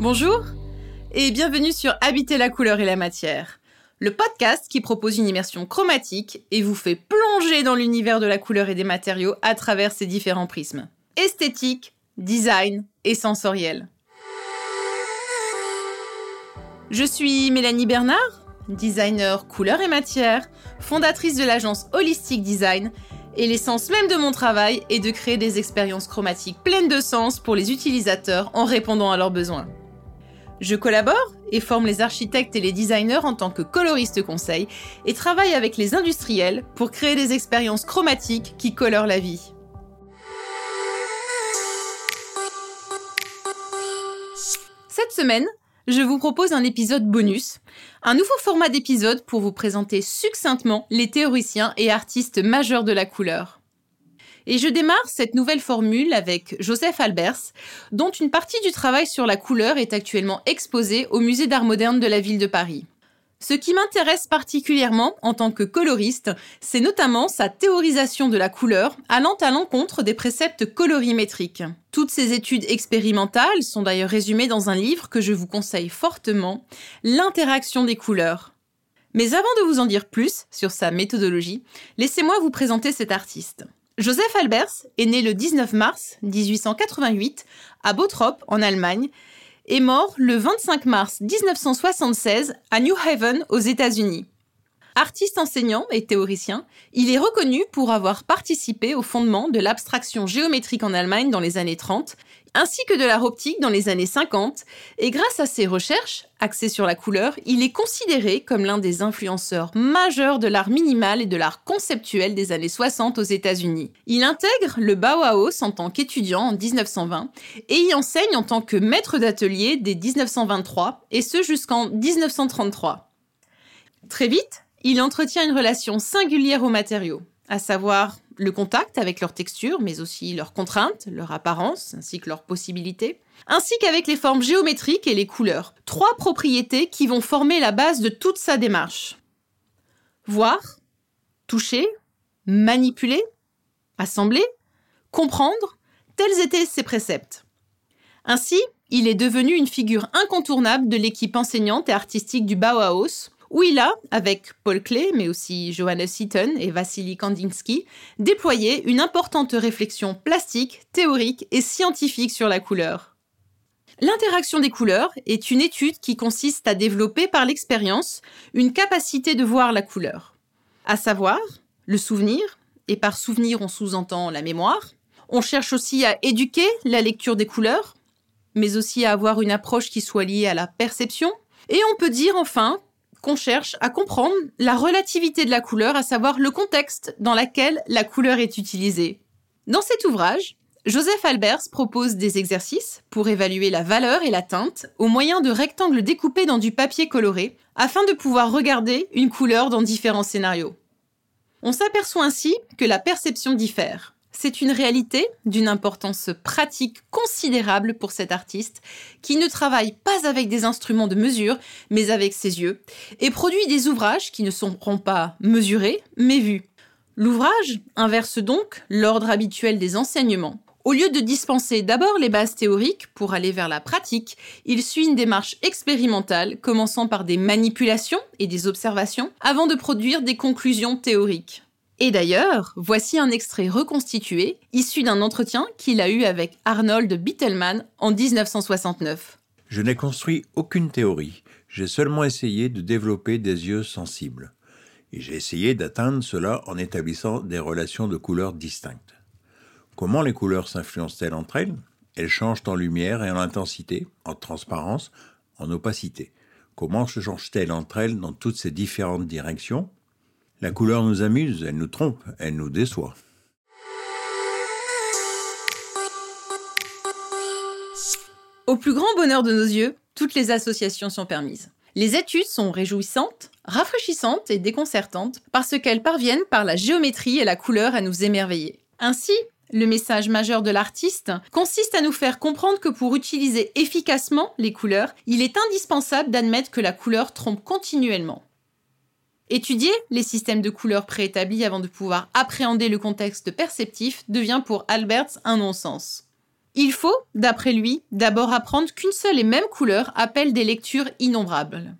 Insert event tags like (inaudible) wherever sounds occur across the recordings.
Bonjour et bienvenue sur Habiter la couleur et la matière, le podcast qui propose une immersion chromatique et vous fait plonger dans l'univers de la couleur et des matériaux à travers ses différents prismes. Esthétique, design et sensoriel. Je suis Mélanie Bernard, designer couleur et matière, fondatrice de l'agence Holistic Design et l'essence même de mon travail est de créer des expériences chromatiques pleines de sens pour les utilisateurs en répondant à leurs besoins. Je collabore et forme les architectes et les designers en tant que coloriste conseil et travaille avec les industriels pour créer des expériences chromatiques qui colorent la vie. Cette semaine, je vous propose un épisode bonus, un nouveau format d'épisode pour vous présenter succinctement les théoriciens et artistes majeurs de la couleur. Et je démarre cette nouvelle formule avec Joseph Albers, dont une partie du travail sur la couleur est actuellement exposée au Musée d'art moderne de la ville de Paris. Ce qui m'intéresse particulièrement en tant que coloriste, c'est notamment sa théorisation de la couleur allant à l'encontre des préceptes colorimétriques. Toutes ces études expérimentales sont d'ailleurs résumées dans un livre que je vous conseille fortement, L'interaction des couleurs. Mais avant de vous en dire plus sur sa méthodologie, laissez-moi vous présenter cet artiste. Joseph Albers est né le 19 mars 1888 à Bottrop en Allemagne est mort le 25 mars 1976 à New Haven aux États-Unis. Artiste enseignant et théoricien, il est reconnu pour avoir participé au fondement de l'abstraction géométrique en Allemagne dans les années 30, ainsi que de l'art optique dans les années 50, et grâce à ses recherches, axées sur la couleur, il est considéré comme l'un des influenceurs majeurs de l'art minimal et de l'art conceptuel des années 60 aux États-Unis. Il intègre le Bauhaus en tant qu'étudiant en 1920 et y enseigne en tant que maître d'atelier dès 1923, et ce jusqu'en 1933. Très vite, il entretient une relation singulière aux matériaux, à savoir le contact avec leur texture, mais aussi leurs contraintes, leur apparence, ainsi que leurs possibilités, ainsi qu'avec les formes géométriques et les couleurs. Trois propriétés qui vont former la base de toute sa démarche. Voir, toucher, manipuler, assembler, comprendre, tels étaient ses préceptes. Ainsi, il est devenu une figure incontournable de l'équipe enseignante et artistique du Bauhaus, où il a, avec Paul Klee, mais aussi Johannes Seaton et Vassili Kandinsky, déployé une importante réflexion plastique, théorique et scientifique sur la couleur. L'interaction des couleurs est une étude qui consiste à développer par l'expérience une capacité de voir la couleur, à savoir le souvenir, et par souvenir on sous-entend la mémoire. On cherche aussi à éduquer la lecture des couleurs, mais aussi à avoir une approche qui soit liée à la perception. Et on peut dire enfin qu'on cherche à comprendre la relativité de la couleur, à savoir le contexte dans lequel la couleur est utilisée. Dans cet ouvrage, Joseph Albers propose des exercices pour évaluer la valeur et la teinte au moyen de rectangles découpés dans du papier coloré afin de pouvoir regarder une couleur dans différents scénarios. On s'aperçoit ainsi que la perception diffère c'est une réalité d'une importance pratique considérable pour cet artiste qui ne travaille pas avec des instruments de mesure, mais avec ses yeux, et produit des ouvrages qui ne seront pas mesurés, mais vus. L'ouvrage inverse donc l'ordre habituel des enseignements. Au lieu de dispenser d'abord les bases théoriques pour aller vers la pratique, il suit une démarche expérimentale commençant par des manipulations et des observations avant de produire des conclusions théoriques. Et d'ailleurs, voici un extrait reconstitué, issu d'un entretien qu'il a eu avec Arnold Bittelman en 1969. Je n'ai construit aucune théorie, j'ai seulement essayé de développer des yeux sensibles. Et j'ai essayé d'atteindre cela en établissant des relations de couleurs distinctes. Comment les couleurs s'influencent-elles entre elles? Elles changent en lumière et en intensité, en transparence, en opacité. Comment se changent-elles entre elles dans toutes ces différentes directions? La couleur nous amuse, elle nous trompe, elle nous déçoit. Au plus grand bonheur de nos yeux, toutes les associations sont permises. Les études sont réjouissantes, rafraîchissantes et déconcertantes parce qu'elles parviennent par la géométrie et la couleur à nous émerveiller. Ainsi, le message majeur de l'artiste consiste à nous faire comprendre que pour utiliser efficacement les couleurs, il est indispensable d'admettre que la couleur trompe continuellement. Étudier les systèmes de couleurs préétablis avant de pouvoir appréhender le contexte perceptif devient pour Alberts un non-sens. Il faut, d'après lui, d'abord apprendre qu'une seule et même couleur appelle des lectures innombrables.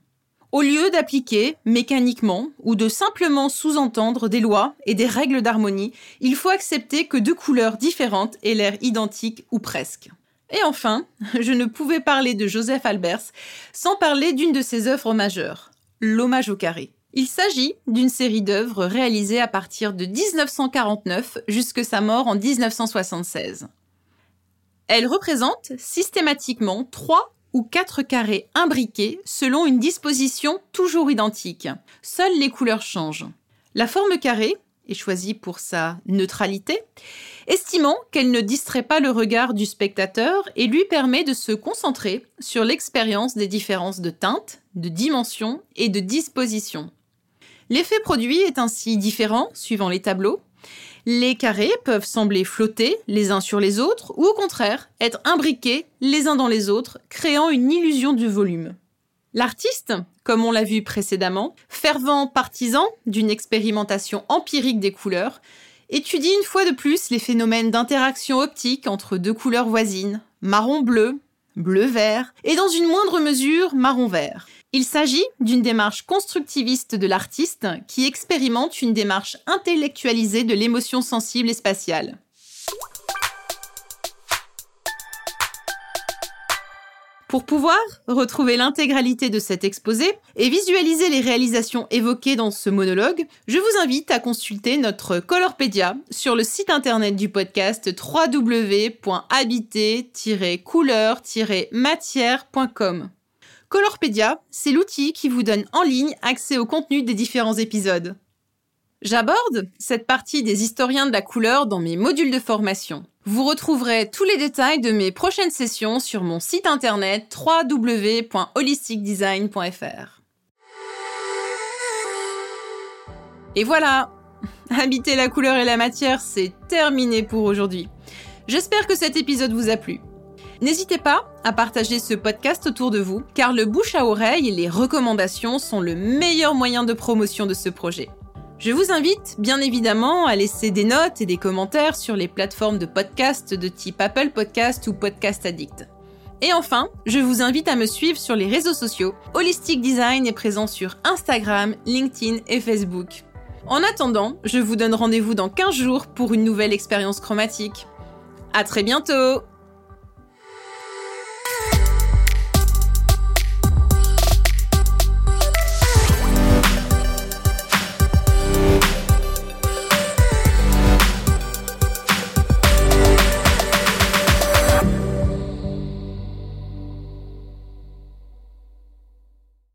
Au lieu d'appliquer mécaniquement ou de simplement sous-entendre des lois et des règles d'harmonie, il faut accepter que deux couleurs différentes aient l'air identiques ou presque. Et enfin, (laughs) je ne pouvais parler de Joseph Albers sans parler d'une de ses œuvres majeures, L'hommage au carré. Il s'agit d'une série d'œuvres réalisées à partir de 1949 jusque sa mort en 1976. Elle représente systématiquement trois ou quatre carrés imbriqués selon une disposition toujours identique. Seules les couleurs changent. La forme carrée est choisie pour sa neutralité, estimant qu'elle ne distrait pas le regard du spectateur et lui permet de se concentrer sur l'expérience des différences de teinte, de dimension et de disposition. L'effet produit est ainsi différent suivant les tableaux. Les carrés peuvent sembler flotter les uns sur les autres ou au contraire être imbriqués les uns dans les autres, créant une illusion de volume. L'artiste, comme on l'a vu précédemment, fervent partisan d'une expérimentation empirique des couleurs, étudie une fois de plus les phénomènes d'interaction optique entre deux couleurs voisines, marron-bleu, bleu-vert, et dans une moindre mesure marron-vert. Il s'agit d'une démarche constructiviste de l'artiste qui expérimente une démarche intellectualisée de l'émotion sensible et spatiale. Pour pouvoir retrouver l'intégralité de cet exposé et visualiser les réalisations évoquées dans ce monologue, je vous invite à consulter notre Colorpedia sur le site internet du podcast www.habiter-couleur-matière.com. Colorpedia, c'est l'outil qui vous donne en ligne accès au contenu des différents épisodes. J'aborde cette partie des historiens de la couleur dans mes modules de formation. Vous retrouverez tous les détails de mes prochaines sessions sur mon site internet www.holisticdesign.fr. Et voilà (laughs) Habiter la couleur et la matière, c'est terminé pour aujourd'hui. J'espère que cet épisode vous a plu. N'hésitez pas à partager ce podcast autour de vous, car le bouche à oreille et les recommandations sont le meilleur moyen de promotion de ce projet. Je vous invite bien évidemment à laisser des notes et des commentaires sur les plateformes de podcast de type Apple Podcast ou Podcast Addict. Et enfin, je vous invite à me suivre sur les réseaux sociaux. Holistic Design est présent sur Instagram, LinkedIn et Facebook. En attendant, je vous donne rendez-vous dans 15 jours pour une nouvelle expérience chromatique. À très bientôt!